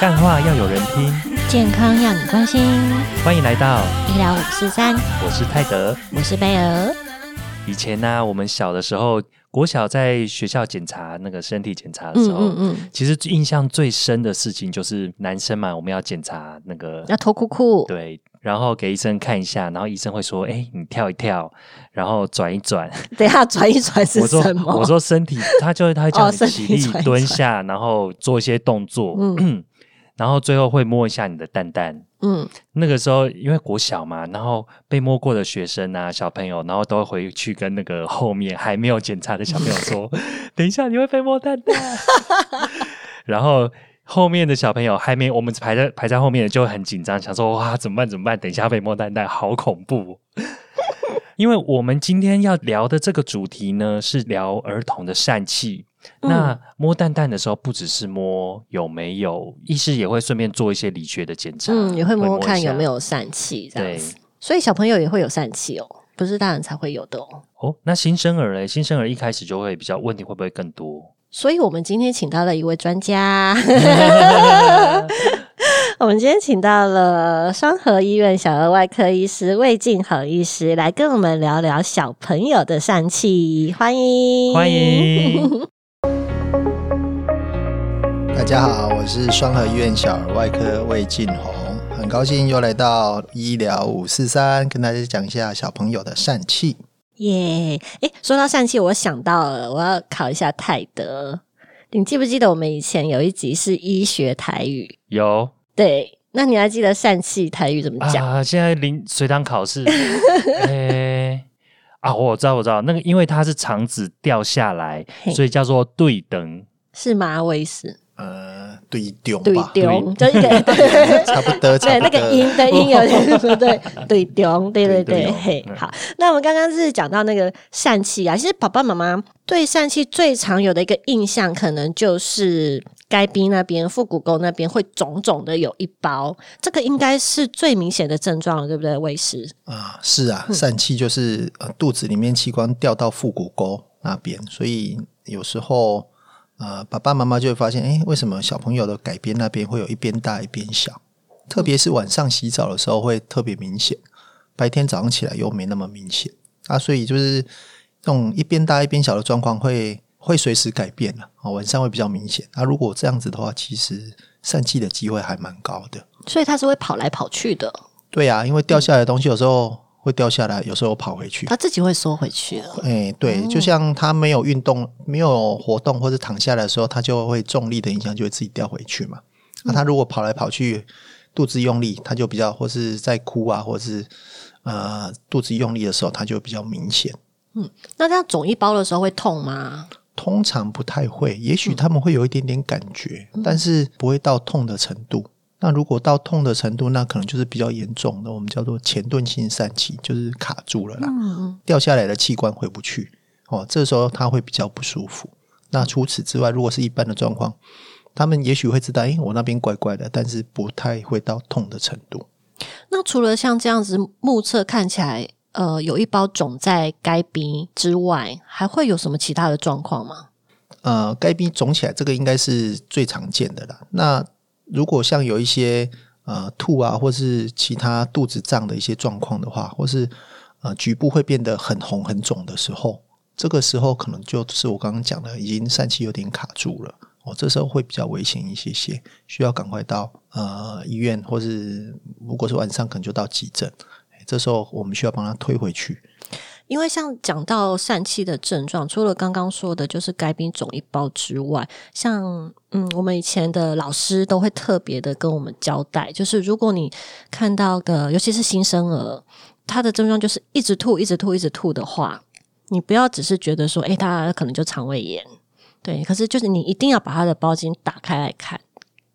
干话要有人听，健康要你关心。欢迎来到医疗五四三，我是泰德。我是贝尔。以前呢、我们小的时候，国小在学校检查那个身体检查的时候，嗯嗯嗯，其实印象最深的事情就是男生嘛，我们要检查那个要脱裤裤。对，然后给医生看一下，然后医生会说：“哎，你跳一跳，然后转一转。等一下转一转”是我说什：“么？我说身体，他就会他会叫你起立蹲下，然后做一些动作，嗯 然后最后会摸一下你的蛋蛋。”嗯，那个时候因为国小嘛，然后被摸过的学生啊、小朋友，然后都会回去跟那个后面还没有检查的小朋友说：“ 等一下你会被摸蛋蛋。”然后后面的小朋友还没，我们排在排在后面的就会很紧张，想说：“哇，怎么办？怎么办？等一下被摸蛋蛋，好恐怖！” 因为我们今天要聊的这个主题呢，是聊儿童的疝气。那摸蛋蛋的时候，不只是摸有没有，医师也会顺便做一些理学的检查，嗯，也会摸摸看有没有疝气这样子。所以小朋友也会有疝气哦，不是大人才会有的哦。哦。那新生儿嘞，新生儿一开始就会比较问题会不会更多？所以我们今天请到了一位专家，我们今天请到了双河医院小儿外科医师魏静好医师来跟我们聊聊小朋友的疝气，欢迎欢。迎，大家好，我是双河医院小儿外科魏晋宏，很高兴又来到医疗五四三，跟大家讲一下小朋友的疝气。耶！哎，说到疝气，我想到了，我要考一下泰德。你记不记得我们以前有一集是医学台语？有对，那你还记得疝气台语怎么讲？啊，现在临随堂考试，诶、啊，我知道，我知道，那个因为它是肠子掉下来，所以叫做对等。是吗？威斯呃，对丢对吧，丢，就一个差不多，差对。那个音的音有点不 对，对丢，对对对对，嘿，嗯。好。那我们刚刚是讲到那个疝气啊，其实爸爸妈妈对疝气最常有的一个印象，可能就是该逼那边腹股沟那边会肿肿的有一包，这个应该是最明显的症状了，对不对？卫师，啊，是啊，疝气就是呃肚子里面器官掉到腹股沟那边，所以有时候呃爸爸妈妈就会发现，哎，为什么小朋友的改编那边会有一边大一边小？特别是晚上洗澡的时候会特别明显，白天早上起来又没那么明显啊，所以就是这种一边大一边小的状况会会随时改变了啊，晚上会比较明显。那、如果这样子的话，其实疝气的机会还蛮高的。所以它是会跑来跑去的，对啊，因为掉下来的东西有时候会掉下来，有时候跑回去。它自己会缩回去的。哎、对，就像他没有运动、没有活动或者躺下来的时候，他就会重力的影响就会自己掉回去嘛。那、他如果跑来跑去，肚子用力，他就比较或是在哭啊，或是呃肚子用力的时候，他就比较明显。嗯那这样肿一包的时候会痛吗？通常不太会，也许他们会有一点点感觉，但是不会到痛的程度。那如果到痛的程度，那可能就是比较严重的，我们叫做前钝性疝气，就是卡住了啦。嗯，掉下来的器官回不去，哦，这时候他会比较不舒服。那除此之外，如果是一般的状况，他们也许会知道，诶，我那边怪怪的，但是不太会到痛的程度。那除了像这样子目测看起来，呃，有一包肿在该鼻之外，还会有什么其他的状况吗？呃，该鼻肿起来，这个应该是最常见的啦。那如果像有一些呃吐啊，或是其他肚子胀的一些状况的话，或是呃局部会变得很红很肿的时候，这个时候可能就是我刚刚讲的，已经疝气有点卡住了。哦，这时候会比较危险一些些，需要赶快到呃医院，或是如果是晚上，可能就到急诊。这时候我们需要帮他推回去。因为像讲到疝气的症状，除了刚刚说的就是该冰肿一包之外，像嗯，我们以前的老师都会特别的跟我们交代，就是如果你看到的，尤其是新生儿，他的症状就是一直吐、一直吐、一直吐的话，你不要只是觉得说，诶，他可能就肠胃炎，对，可是就是你一定要把他的包巾打开来看，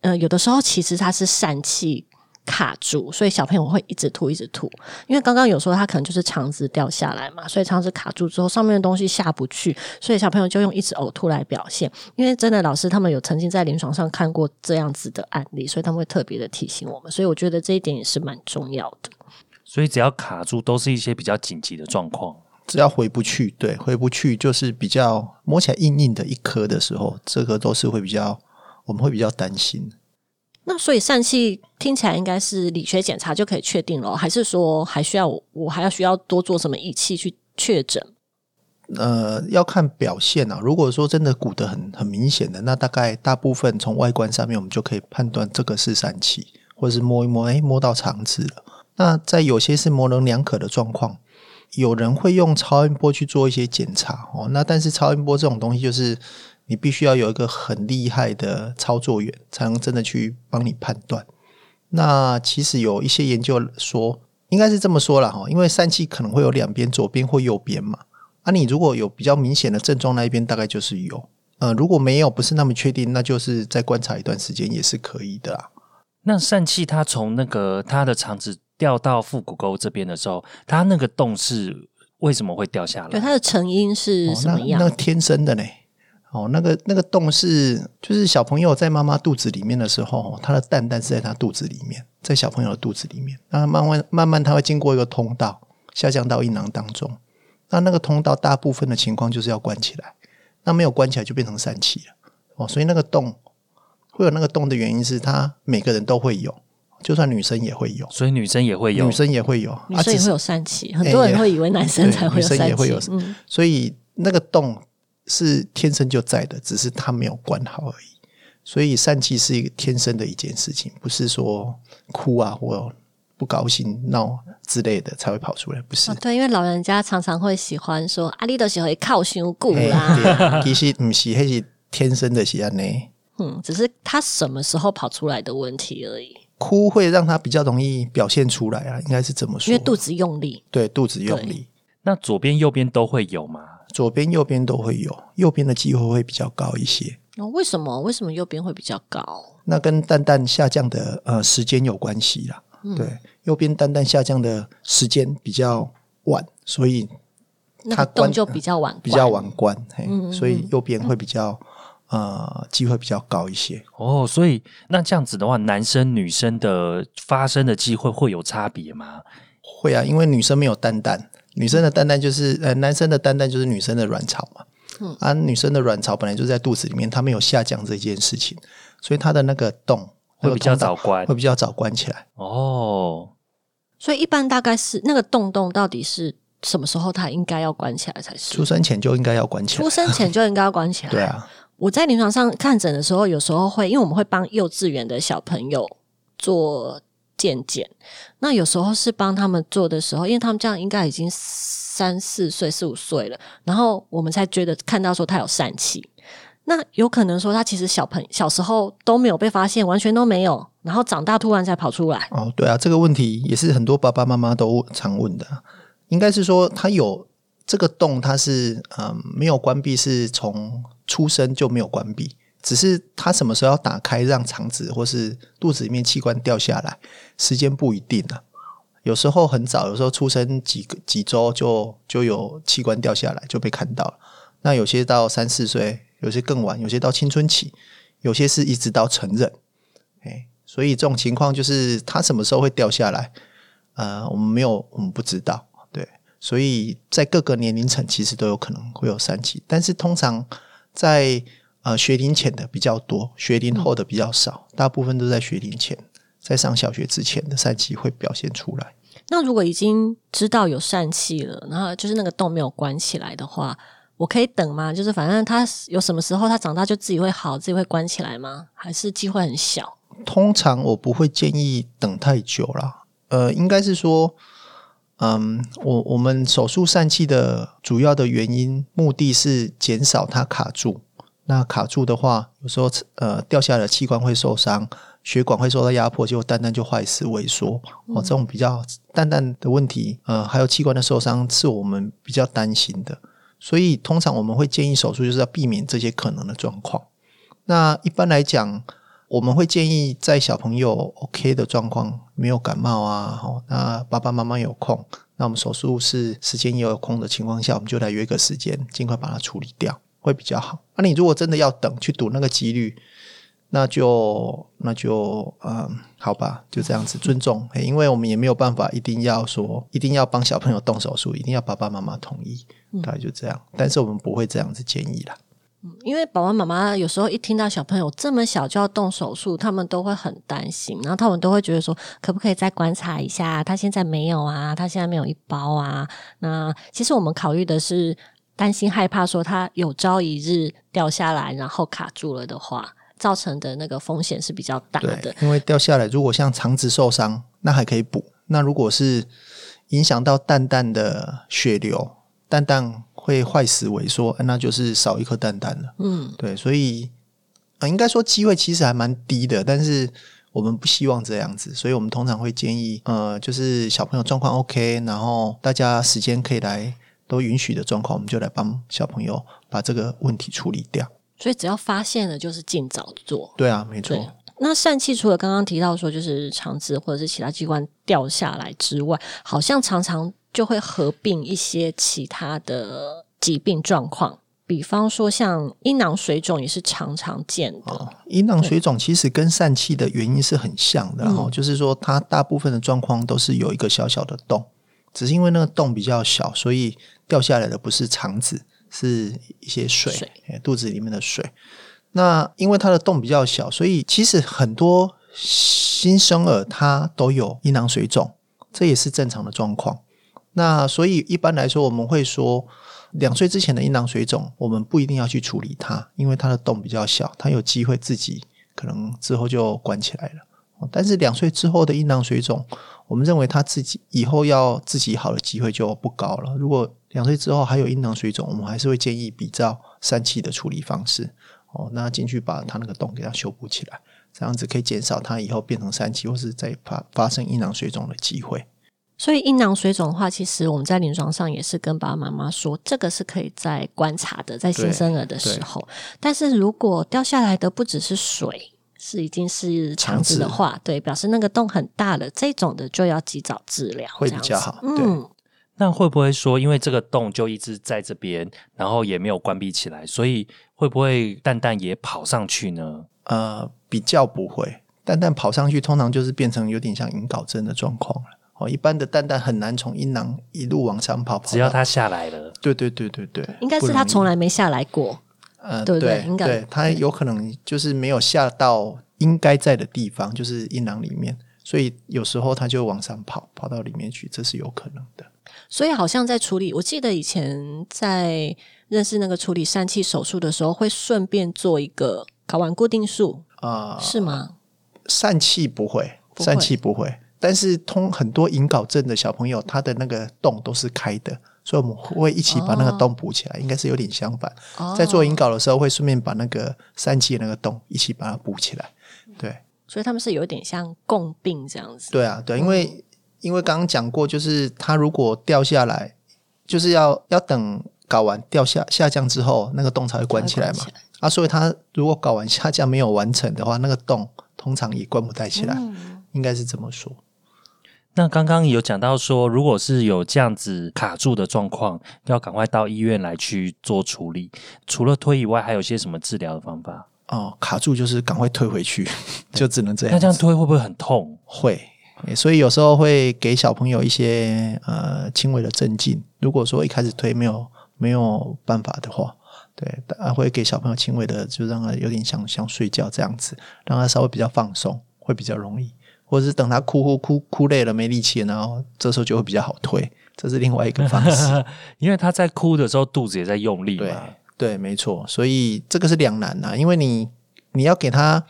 呃，有的时候其实他是疝气。卡住，所以小朋友会一直吐，一直吐。因为刚刚有说他可能就是肠子掉下来嘛，所以肠子卡住之后，上面的东西下不去，所以小朋友就用一直呕吐来表现。因为真的老师他们有曾经在临床上看过这样子的案例，所以他们会特别的提醒我们。所以我觉得这一点也是蛮重要的。所以只要卡住，都是一些比较紧急的状况。只要回不去，对，回不去就是比较摸起来硬硬的一颗的时候，这个都是会比较，我们会比较担心。那所以疝气听起来应该是理学检查就可以确定了，还是说还需要我还要需要多做什么仪器去确诊？呃，要看表现啊。如果说真的鼓得很很明显的，那大概大部分从外观上面，我们就可以判断这个是疝气，或者是摸一摸，哎，摸到肠子了。那在有些是模棱两可的状况，有人会用超音波去做一些检查哦。那但是超音波这种东西，就是你必须要有一个很厉害的操作员，才能真的去帮你判断。那其实有一些研究说，应该是这么说了哈，因为疝气可能会有两边，左边或右边嘛。啊，你如果有比较明显的症状，那一边大概就是有。呃，如果没有，不是那么确定，那就是再观察一段时间也是可以的啊。那疝气它从那个它的肠子掉到腹股沟这边的时候，它那个洞是为什么会掉下来？对，它的成因是什么样？那天生的呢？哦，那个那个洞是就是小朋友在妈妈肚子里面的时候，他的蛋蛋是在他肚子里面，在小朋友的肚子里面，那慢慢慢慢，他会经过一个通道下降到阴囊当中。那那个通道大部分的情况就是要关起来，那没有关起来就变成疝气了哦。所以那个洞会有那个洞的原因是，他每个人都会有，就算女生也会有，所以女生也会有，女生也会有，女生也会有疝气。很多人会以为男生才会有疝气，嗯，所以那个洞是天生就在的，只是他没有管好而已。所以疝气是一个天生的一件事情，不是说哭啊或。不高兴闹之类的才会跑出来，不是？对，因为老人家常常会喜欢说阿丽都喜欢靠胸骨啦。其实不是，那是天生的喜安呢。嗯，只是他什么时候跑出来的问题而已。哭会让他比较容易表现出来啊，应该是怎么说？因为肚子用力。对，肚子用力。那左边、右边都会有吗？左边、右边都会有，右边的机会会比较高一些。哦，为什么？为什么右边会比较高？那跟蛋蛋下降的呃时间有关系啦。对，右边蛋蛋下降的时间比较晚，所以它关就比较晚，比较晚关，所以右边会比较呃机会比较高一些。哦，所以那这样子的话，男生女生的发生的机会会有差别吗？会啊，因为女生没有蛋蛋，女生的蛋蛋就是呃男生的蛋蛋就是女生的卵巢嘛，嗯，啊女生的卵巢本来就在肚子里面，它没有下降这件事情，所以它的那个洞。会比较早关，会比较早关起来哦。所以一般大概是那个洞洞到底是什么时候它应该要关起来才是？出生前就应该要关起来，出生前就应该要关起来。对啊，我在临床上看诊的时候，有时候会因为我们会帮幼稚园的小朋友做健检，那有时候是帮他们做的时候，因为他们这样应该已经三四岁、四五岁了，然后我们才觉得看到说他有疝气。那有可能说他其实小朋小时候都没有被发现，完全都没有，然后长大突然才跑出来。哦，对啊，这个问题也是很多爸爸妈妈都常问的。应该是说他有这个洞，他是嗯没有关闭，是从出生就没有关闭，只是他什么时候要打开，让肠子或是肚子里面器官掉下来，时间不一定啊。有时候很早，有时候出生几个几周就就有器官掉下来就被看到了。那有些到三四岁。有些更晚，有些到青春期，有些是一直到成人，哎，所以这种情况就是他什么时候会掉下来，呃，我们没有，我们不知道，对，所以在各个年龄层其实都有可能会有三期，但是通常在呃学龄前的比较多，学龄后的比较少，大部分都在学龄前，在上小学之前的疝气会表现出来。那如果已经知道有疝气了，然后就是那个洞没有关起来的话。我可以等吗？就是反正他有什么时候他长大就自己会好，自己会关起来吗？还是机会很小？通常我不会建议等太久啦。呃，应该是说，嗯，我我们手术疝气的主要的原因目的是减少它卡住。那卡住的话，有时候呃掉下来的器官会受伤，血管会受到压迫，就蛋蛋就坏死萎缩。哦，这种比较蛋蛋的问题，呃，还有器官的受伤，是我们比较担心的。所以，通常我们会建议手术，就是要避免这些可能的状况。那一般来讲，我们会建议在小朋友 OK 的状况，没有感冒啊，哦，那爸爸妈妈有空，那我们手术是时间也有空的情况下，我们就来约个时间，尽快把它处理掉，会比较好。那你如果真的要等去赌那个几率，那就那就嗯，好吧，就这样子尊重，因为我们也没有办法一定要说一定要帮小朋友动手术，一定要爸爸妈妈同意。大概就这样，但是我们不会这样子建议啦。因为爸爸妈妈有时候一听到小朋友这么小就要动手术，他们都会很担心，然后他们都会觉得说，可不可以再观察一下？他现在没有啊，他现在没有一包啊。那其实我们考虑的是担心害怕，说他有朝一日掉下来，然后卡住了的话，造成的那个风险是比较大的对。，因为掉下来，如果像肠子受伤，那还可以补；那如果是影响到蛋蛋的血流，蛋蛋会坏死萎缩，呃那就是少一颗蛋蛋了。嗯，对，所以呃，应该说机会其实还蛮低的，但是我们不希望这样子，所以我们通常会建议，呃，就是小朋友状况 OK，然后大家时间可以来都允许的状况，我们就来帮小朋友把这个问题处理掉。所以只要发现了，就是尽早做。对啊，没错。那疝气除了刚刚提到说，就是肠子或者是其他器官掉下来之外，好像常常就会合并一些其他的疾病状况，比方说像阴囊水肿也是常常见的。哦，阴囊水肿其实跟疝气的原因是很像的，然后、就是说它大部分的状况都是有一个小小的洞，只是因为那个洞比较小，所以掉下来的不是肠子，是一些水，水肚子里面的水。那因为它的洞比较小，所以其实很多新生儿他都有阴囊水肿，这也是正常的状况。那所以一般来说，我们会说，两岁之前的阴囊水肿，我们不一定要去处理它，因为它的洞比较小，它有机会自己可能之后就关起来了。哦但是两岁之后的阴囊水肿，我们认为他自己以后要自己好的机会就不高了。如果两岁之后还有阴囊水肿，我们还是会建议比照疝气的处理方式。哦，那进去把他那个洞给它修补起来，这样子可以减少他以后变成疝气或是再发发生阴囊水肿的机会。所以阴囊水肿的话，其实我们在临床上也是跟爸爸妈妈说，这个是可以在观察的，在新生儿的时候。但是如果掉下来的不只是水，是已经是肠子的话，对，表示那个洞很大了，这种的就要及早治疗，会这样比较好嗯，那会不会说，因为这个洞就一直在这边，然后也没有关闭起来，所以会不会蛋蛋也跑上去呢？呃，比较不会，蛋蛋跑上去通常就是变成有点像引睾症的状况了。哦，一般的蛋蛋很难从阴囊一路往上跑，跑只要它下来了，对对对对对，应该是他不容易从来没下来过。呃，对不对对应该对，它有可能就是没有下到应该在的地方，就是阴囊里面，所以有时候它就往上跑，跑到里面去，这是有可能的。所以好像在处理，我记得以前在认识那个处理疝气手术的时候，会顺便做一个睾丸固定术，啊、是吗？疝气不会，不会疝气不会，但是通很多隐睾症的小朋友，他的那个洞都是开的，所以我们会一起把那个洞补起来，应该是有点相反。哦在做引稿的时候，会顺便把那个三期的那个洞一起把它补起来。对，所以他们是有点像共病这样子。对啊，对，因为、因为刚刚讲过，就是它如果掉下来，就是要要等睾丸掉下下降之后，那个洞才会关起来嘛。啊，所以它如果睾丸下降没有完成的话，那个洞通常也关不太起来，嗯应该是这么说。那刚刚有讲到说，如果是有这样子卡住的状况，要赶快到医院来去做处理。除了推以外，还有些什么治疗的方法？哦，卡住就是赶快推回去，就只能这样。那这样推会不会很痛？会，所以有时候会给小朋友一些呃轻微的镇静。如果说一开始推没有没有办法的话，对，啊会给小朋友轻微的，就让他有点想想睡觉这样子，让他稍微比较放松，会比较容易。或者是等他哭哭哭哭累了没力气了，然后这时候就会比较好推，这是另外一个方式。因为他在哭的时候，肚子也在用力对嘛。对，没错，所以这个是两难呐、因为你你要给他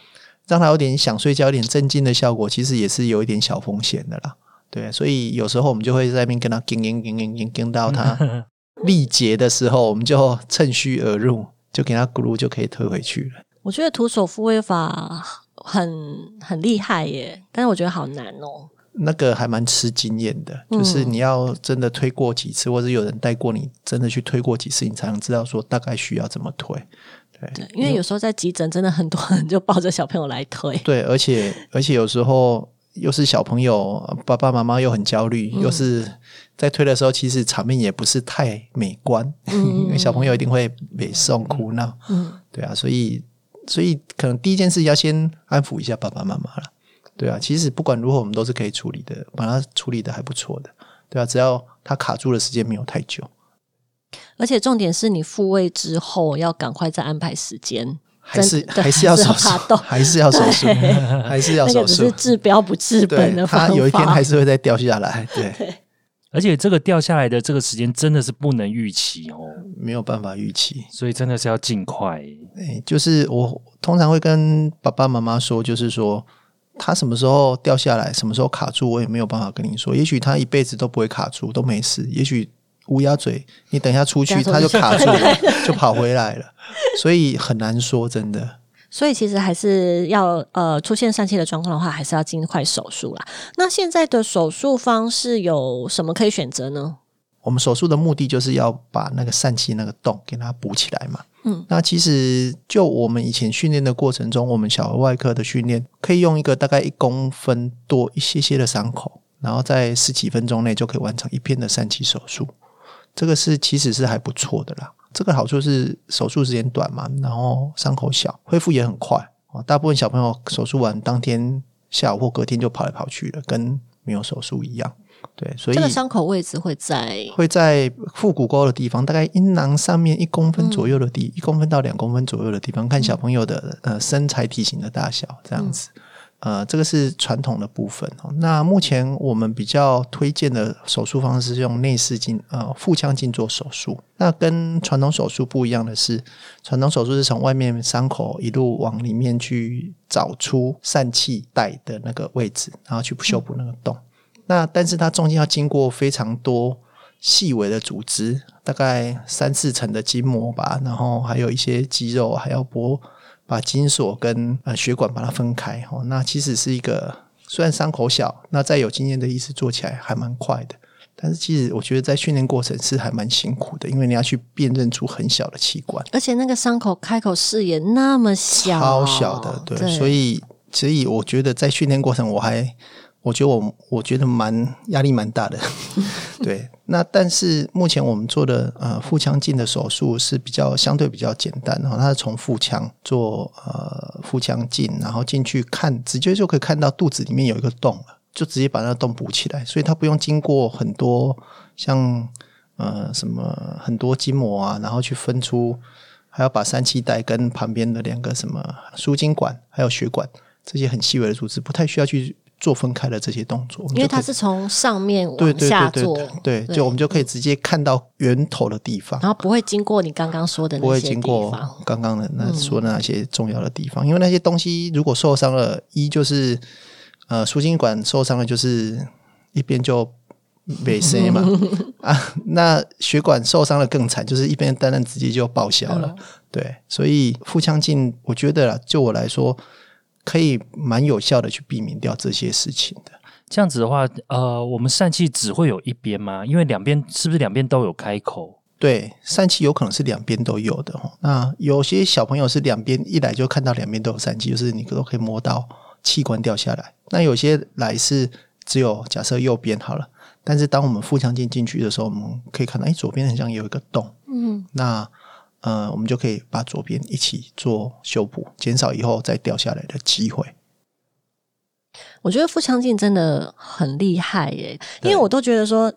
让他有点想睡觉、有点镇静的效果，其实也是有一点小风险的啦。对，所以有时候我们就会在那边跟他叮叮叮叮叮叮到他 力竭的时候，我们就趁虚而入，就给他咕噜就可以推回去了。我觉得徒手复位法很很厉害耶，但是我觉得好难哦。那个还蛮吃经验的，嗯就是你要真的推过几次，或者有人带过你，真的去推过几次，你才能知道说大概需要怎么推。对，对，因为有时候在急诊，真的很多人就抱着小朋友来推。对，而且而且有时候又是小朋友，爸爸妈妈又很焦虑，又是在推的时候，其实场面也不是太美观，因为小朋友一定会被送哭闹，嗯，对啊，所以所以可能第一件事要先安抚一下爸爸妈妈了，对啊，其实不管如何，我们都是可以处理的，把它处理的还不错的，对啊，只要它卡住的时间没有太久。而且重点是你复位之后要赶快再安排时间，还是还是要手 还是要术，还是要手术，还是要手那个只是术。治标不治本，的方法。它有一天还是会再掉下来，对，而且这个掉下来的这个时间真的是不能预期哦，没有办法预期。所以真的是要尽快。哎，就是我通常会跟爸爸妈妈说，就是说他什么时候掉下来，什么时候卡住，我也没有办法跟你说。也许他一辈子都不会卡住，都没事。也许乌鸦嘴，你等一下出去他就卡住了，就跑回来了，所以很难说，真的。所以其实还是要呃出现疝气的状况的话，还是要尽快手术啦。那现在的手术方式有什么可以选择呢？我们手术的目的就是要把那个疝气那个洞给它补起来嘛。嗯，那其实就我们以前训练的过程中，我们小儿外科的训练可以用一个大概一公分多一些些的伤口，然后在十几分钟内就可以完成一片的疝气手术。这个是其实是还不错的啦。这个好处是手术时间短嘛，然后伤口小，恢复也很快啊。大部分小朋友手术完当天下午或隔天就跑来跑去了，跟没有手术一样。对，所以这个伤口位置会在会在腹股沟的地方，大概阴囊上面一公分左右的地，一、公分到两公分左右的地方，看小朋友的呃身材体型的大小这样子。呃，这个是传统的部分。那目前我们比较推荐的手术方式是用内视镜呃腹腔镜做手术。那跟传统手术不一样的是，传统手术是从外面伤口一路往里面去找出疝气带的那个位置，然后去修补那个洞。那但是它中间要经过非常多细微的组织，大概三四层的筋膜吧，然后还有一些肌肉，还要剥把筋索跟呃血管把它分开哦。那其实是一个虽然伤口小，那再有经验的医师做起来还蛮快的，但是其实我觉得在训练过程是还蛮辛苦的，因为你要去辨认出很小的器官。而且那个伤口开口视野那么小，超小的，对，所以所以我觉得在训练过程，我还我觉得我我觉得蛮压力蛮大的，对。那但是目前我们做的呃腹腔镜的手术是比较相对比较简单，然后它是从腹腔做呃腹腔镜，然后进去看，直接就可以看到肚子里面有一个洞了，就直接把那个洞补起来，所以它不用经过很多像呃什么很多筋膜啊，然后去分出。还要把三气带跟旁边的两个什么输精管还有血管这些很细微的组织，不太需要去做分开的这些动作，因为它是从上面对往下做，对，就我们就可以直接看到源头的地方，然后不会经过你刚刚说的不会经过刚刚的那说的那些重要的地方，因为那些东西如果受伤了，一就是呃输精管受伤了，就是一边就。被塞嘛啊，那血管受伤了更惨，就是一边单单直接就报销了。对，所以腹腔镜，我觉得啦，就我来说，可以蛮有效的去避免掉这些事情的。这样子的话，呃，我们疝气只会有一边吗？因为两边是不是两边都有开口？对，疝气有可能是两边都有的。那有些小朋友是两边一来就看到两边都有疝气，就是你都可以摸到器官掉下来。那有些来是只有假设右边好了。但是当我们腹腔镜进去的时候，我们可以看到，哎，左边好像有一个洞，嗯，那呃，我们就可以把左边一起做修补，减少以后再掉下来的机会。我觉得腹腔镜真的很厉害耶，因为我都觉得说，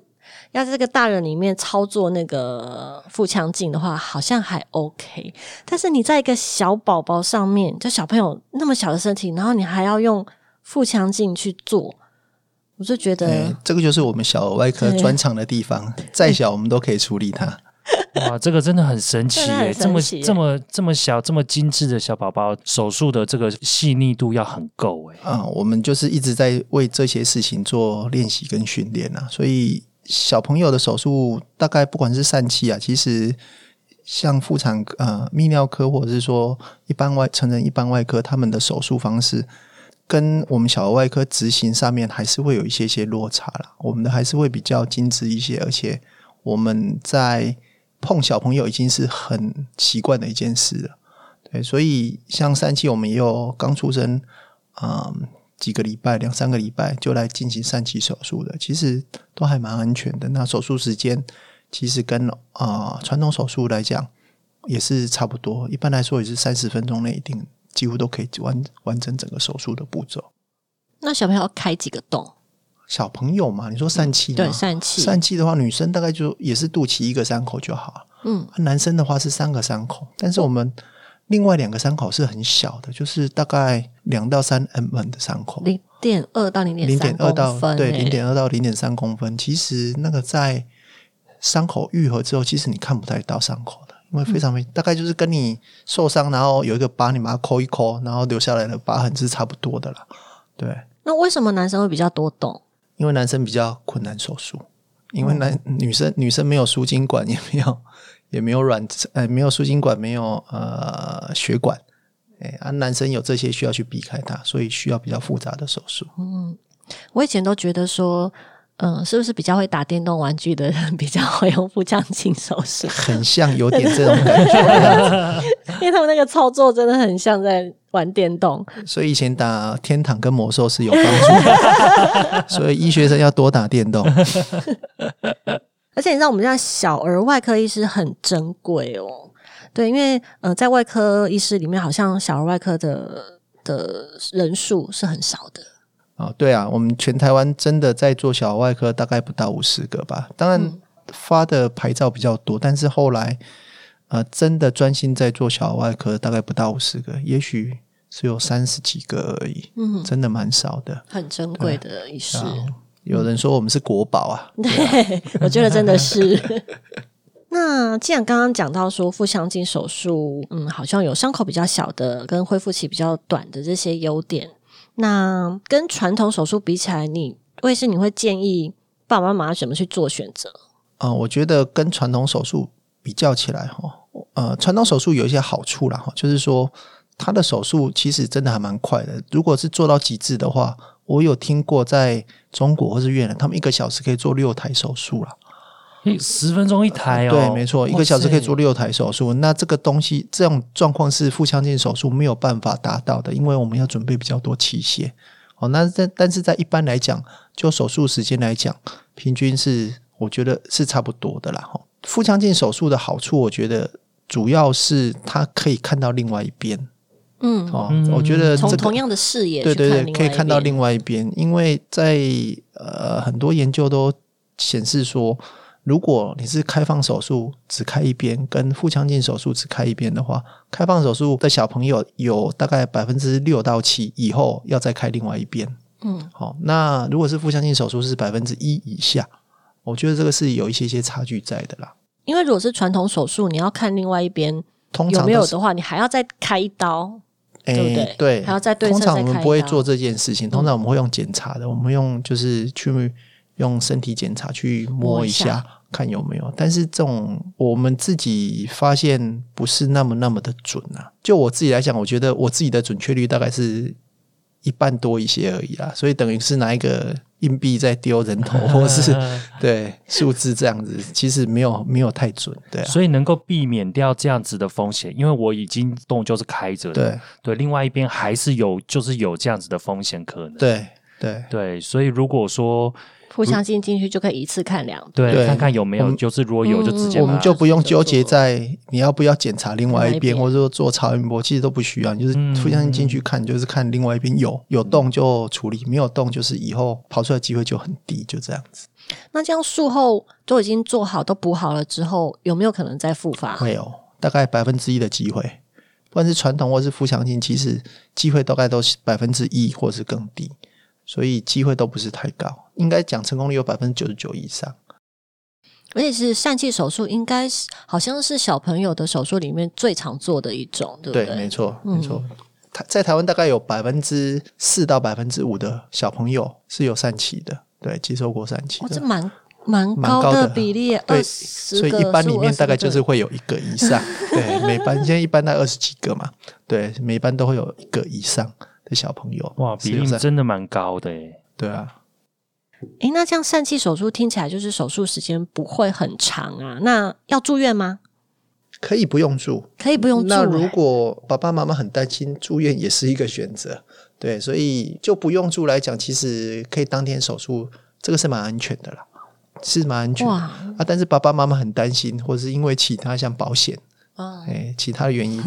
要在这个大人里面操作那个腹腔镜的话，好像还 OK，但是你在一个小宝宝上面，就小朋友那么小的身体，然后你还要用腹腔镜去做。我就觉得，这个就是我们小儿外科专长的地方，再小我们都可以处理它。哇，这个真的很神奇耶！这么这么这么小、这么精致的小宝宝，手术的这个细腻度要很够哎。啊，我们就是一直在为这些事情做练习跟训练啊。所以小朋友的手术，大概不管是疝气啊，其实像妇产呃泌尿科或者是说一般外成人一般外科，他们的手术方式。跟我们小儿外科执行上面还是会有一些些落差啦，我们的还是会比较精致一些，而且我们在碰小朋友已经是很习惯的一件事了。对，所以像三期我们也有刚出生，嗯，几个礼拜、两三个礼拜就来进行三期手术的，其实都还蛮安全的。那手术时间其实跟啊传统手术来讲也是差不多，一般来说也是三十分钟内一定。几乎都可以完完成整个手术的步骤。那小朋友要开几个洞？小朋友嘛，你说疝气对疝气，疝气的话，女生大概就也是肚脐一个伤口就好。嗯，男生的话是三个伤口，但是我们另外两个伤口是很小的，就是大概两到三 mm 的伤口，零点二到零点零点二到对欸零点二到零点三公分。其实那个在伤口愈合之后，其实你看不太到伤口的，因为非常非大概就是跟你受伤，然后有一个疤，你把它抠一抠，然后留下来的疤痕是差不多的啦。对，那为什么男生会比较多洞？因为男生比较困难手术，因为男、女生女生没有输精管，也没有也没有软呃没有输精管，没有呃血管，哎啊男生有这些需要去避开它，所以需要比较复杂的手术。嗯我以前都觉得说，嗯、是不是比较会打电动玩具的人比较会用腹腔镜手术？很像有点这种 感觉，因为他们那个操作真的很像在玩电动。所以以前打天堂跟魔兽是有帮助的，所以医学生要多打电动。而且你知道，我们家小儿外科医师很珍贵哦。对，因为呃，在外科医师里面，好像小儿外科的的人数是很少的。哦，对啊，我们全台湾真的在做小儿外科，大概不到五十个吧。当然发的牌照比较多，但是后来呃，真的专心在做小儿外科，大概不到五十个，也许只有三十几个而已，嗯，真的蛮少的。很珍贵的医师。有人说我们是国宝啊，对，我觉得真的是。那既然刚刚讲到说腹腔镜手术，嗯，好像有伤口比较小的跟恢复期比较短的这些优点，那跟传统手术比起来，你魏是你会建议爸爸妈妈怎么去做选择？呃，我觉得跟传统手术比较起来，哈，呃，传统手术有一些好处啦，哈，就是说它的手术其实真的还蛮快的。如果是做到极致的话，我有听过在中国或是越南，他们一个小时可以做六台手术啦。诶十分钟一台哦，对，没错，一个小时可以做哇六台手术。那这个东西，这种状况是腹腔镜手术没有办法达到的，因为我们要准备比较多器械。哦，那在但是在一般来讲，就手术时间来讲，平均是我觉得是差不多的啦。哈，腹腔镜手术的好处，我觉得主要是它可以看到另外一边。嗯，哦，嗯我觉得这个从同样的视野对对对，可以看到另外一边，因为在呃很多研究都显示说，如果你是开放手术只开一边，跟腹腔镜手术只开一边的话，开放手术的小朋友有大概百分之六到七以后要再开另外一边。嗯，好、那如果是腹腔镜手术是百分之一以下，我觉得这个是有一些些差距在的啦。因为如果是传统手术，你要看另外一边通常没有的话，你还要再开一刀。对不对对，还要再对通常我们不会做这件事情，通常我们会用检查的，我们用就是去用身体检查去摸一下，看有没有。但是这种我们自己发现不是那么那么的准啊。就我自己来讲，我觉得我自己的准确率大概是一半多一些而已啦，所以等于是拿一个硬币在丢人头，或是对数字这样子，其实没有没有太准，对啊，所以能够避免掉这样子的风险，因为我已经洞就是开着的，对对，另外一边还是有就是有这样子的风险可能，对对。对，所以如果说腹腔镜进去就可以一次看两对对看看有没有，就是如果有就直接嗯我们就不用就纠结在你要不要检查另外一边，一边或者说做超音波，其实都不需要。你就是嗯腹腔镜进去看，就是看另外一边有有动就处理，没有动就是以后跑出来机会就很低，就这样子。那这样术后都已经做好都补好了之后，有没有可能再复发？会有大概百分之一的机会，不管是传统或是腹腔镜，其实机会大概都是百分之一或是更低，所以机会都不是太高。应该讲成功率有百分之九十九以上。而且是疝气手术，应该是好像是小朋友的手术里面最常做的一种，对不对，对？没错，嗯没错。台在台湾大概有百分之四到百分之五的小朋友是有疝气的，对，接受过疝气哇，这的。蛮蛮高的比例，对所以一般里面大概就是20个会有一个以上，对，每班现在一般大概二十几个嘛，对，每班都会有一个以上的小朋友。哇，比例是真的蛮高的诶。对啊，诶，那这样疝气手术听起来就是手术时间不会很长啊？那要住院吗？可以不用住。可以不用住、那如果爸爸妈妈很担心，住院也是一个选择。对，所以就不用住来讲，其实可以当天手术，这个是蛮安全的啦，是蛮安全的。哇，啊，但是爸爸妈妈很担心，或是因为其他像保险哦，哎，其他的原因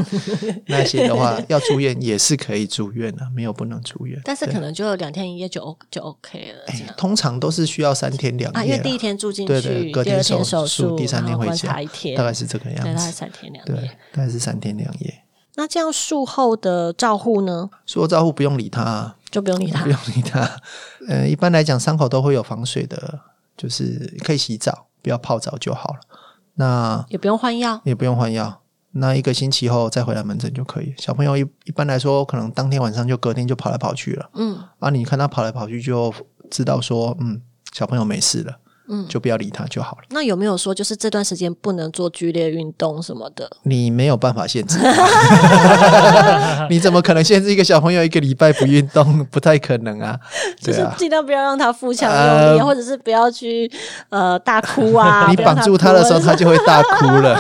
那些的话，要住院也是可以住院的，没有不能住院。但是可能就两天一夜就 O 就 OK 了。通常都是需要三天两夜啊，因为第一天住进对对，去，隔天手术，第三天回家察一天，大概是这个，样子。大概三天两夜对夜。，大概是三天两夜。那这样术后的照护呢，术后照护不用理他、啊，就不用理他不。用理他。呃，一般来讲，伤口都会有防水的，就是可以洗澡，不要泡澡就好了。那也不用换药，也不用换药，那一个星期后再回来门诊就可以。小朋友一一般来说，可能当天晚上就隔天就跑来跑去了。嗯，啊，你看他跑来跑去，就知道说，嗯，小朋友没事了，嗯就不要理他就好了。那有没有说就是这段时间不能做剧烈运动什么的？你没有办法限制，你怎么可能限制一个小朋友一个礼拜不运动？不太可能啊，就是。尽量不要让他腹腔用力，呃或者是不要去呃大哭啊。你绑住他的时候，他就会大哭了。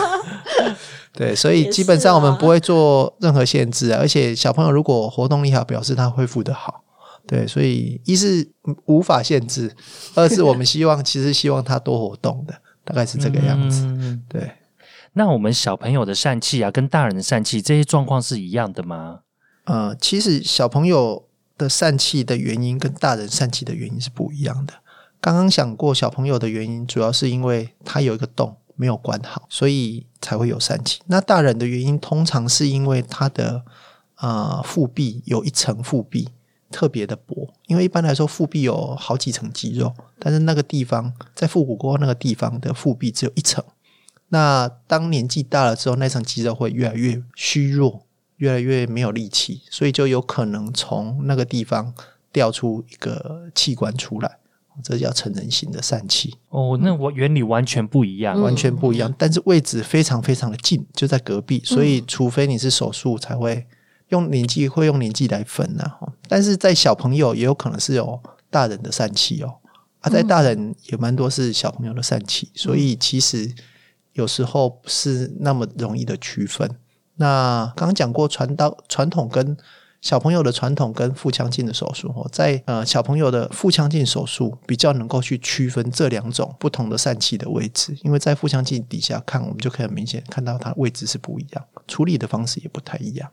对，所以基本上我们不会做任何限制啊，而且小朋友如果活动力好，表示他恢复的好。对，所以一是无法限制，二是我们希望其实希望他多活动的，大概是这个样子。嗯对，那我们小朋友的疝气啊，跟大人的疝气这些状况是一样的吗？呃，其实小朋友的疝气的原因跟大人疝气的原因是不一样的。刚刚想过，小朋友的原因主要是因为他有一个洞没有关好，所以才会有疝气。那大人的原因通常是因为他的呃腹壁有一层腹壁特别的薄，因为一般来说腹壁有好几层肌肉，但是那个地方在腹股沟那个地方的腹壁只有一层。那当年纪大了之后，那层肌肉会越来越虚弱，越来越没有力气，所以就有可能从那个地方掉出一个器官出来，这叫成人型的疝气，哦，那我原理完全不一样。嗯完全不一样。但是位置非常非常的近，就在隔壁，所以除非你是手术，才会用年纪会用年纪来分呐、啊。但是在小朋友也有可能是有大人的疝气哦，啊，在大人也蛮多是小朋友的疝气，所以其实有时候不是那么容易的区分。那刚刚讲过传导传统跟小朋友的传统跟腹腔镜的手术哦，在呃小朋友的腹腔镜手术比较能够去区分这两种不同的疝气的位置，因为在腹腔镜底下看，我们就可以很明显看到它位置是不一样，处理的方式也不太一样。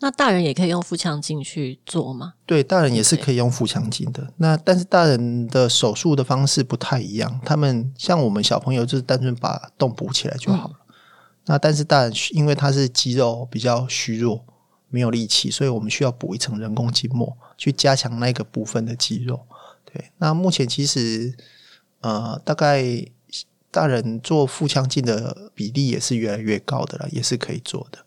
那大人也可以用腹腔镜去做吗？对，大人也是可以用腹腔镜的。那但是大人的手术的方式不太一样，他们像我们小朋友就是单纯把洞补起来就好了。那但是大人因为他是肌肉比较虚弱，没有力气，所以我们需要补一层人工筋膜去加强那个部分的肌肉。对，那目前其实呃，大概大人做腹腔镜的比例也是越来越高的了，也是可以做的。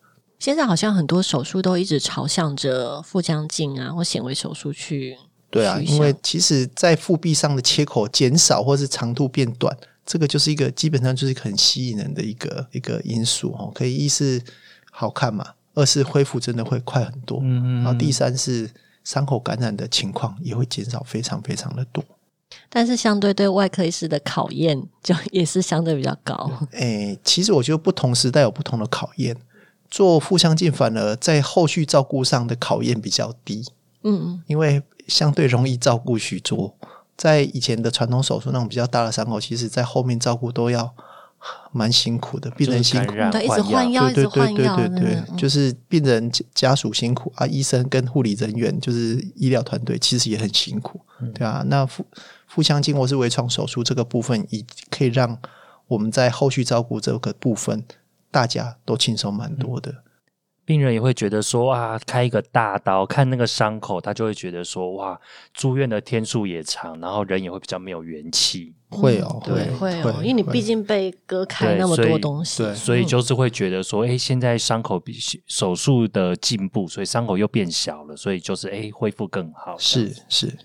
现在好像很多手术都一直朝向着腹腔镜啊或显微手术去。对啊，因为其实，在腹壁上的切口减少或是长度变短，这个就是一个基本上就是一个很吸引人的一个一个因素哦。可以一是好看嘛，二是恢复真的会快很多，嗯然后第三是伤口感染的情况也会减少非常非常的多。但是相对对外科医师的考验就也是相对比较高。诶，其实我觉得不同时代有不同的考验，做腹腔镜反而在后续照顾上的考验比较低。嗯，因为相对容易照顾许多。在以前的传统手术那种比较大的伤口，其实在后面照顾都要蛮辛苦的，病人辛苦。染对，一直换药，对对，对对对就是病人家家属辛苦啊，医生跟护理人员就是医疗团队其实也很辛苦，对啊。那腹腹腔镜或是微创手术这个部分，以可以让我们在后续照顾这个部分，大家都轻松蛮多的。病人也会觉得说啊，开一个大刀看那个伤口，他就会觉得说哇，住院的天数也长，然后人也会比较没有元气，会哦，对，会会哦，因为你毕竟被割开那么多东西，对所以就是会觉得说，哎、现在伤口比手术的进步，所以伤口又变小了，所以就是哎、恢复更好。是是。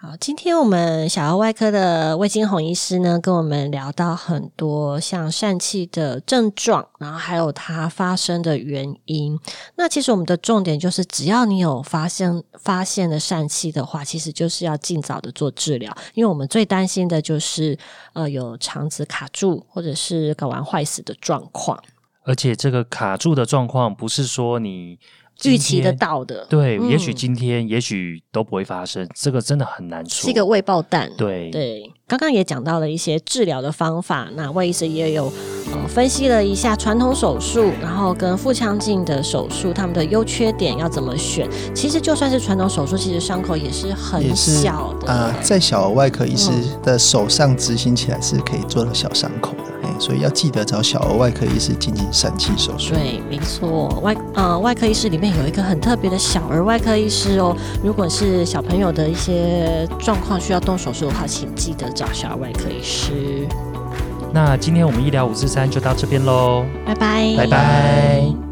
好，今天我们小儿外科的魏金红医师呢，跟我们聊到很多像疝气的症状，然后还有它发生的原因。那其实我们的重点就是，只要你有发现发现了疝气的话，其实就是要尽早的做治疗，因为我们最担心的就是呃有肠子卡住或者是睾丸坏死的状况，而且这个卡住的状况不是说你预期得天。到的，对，嗯也许今天，也许都不会发生，这个真的很难说。是一个未爆弹。对对，刚刚也讲到了一些治疗的方法，那魏医生也有呃分析了一下传统手术，然后跟腹腔镜的手术他们的优缺点要怎么选。其实就算是传统手术，其实伤口也是很小的。啊、在小儿外科医师的手上执行起来是可以做到小伤口的，哎，所以要记得找小儿外科医师进行疝气手术。对，没错，外呃外科医师里面有一个很特别的小儿外科医师哦。如果是小朋友的一些状况需要动手术的话，请记得找小儿外科医师。那今天我们医疗五四三就到这边喽，拜拜，拜拜。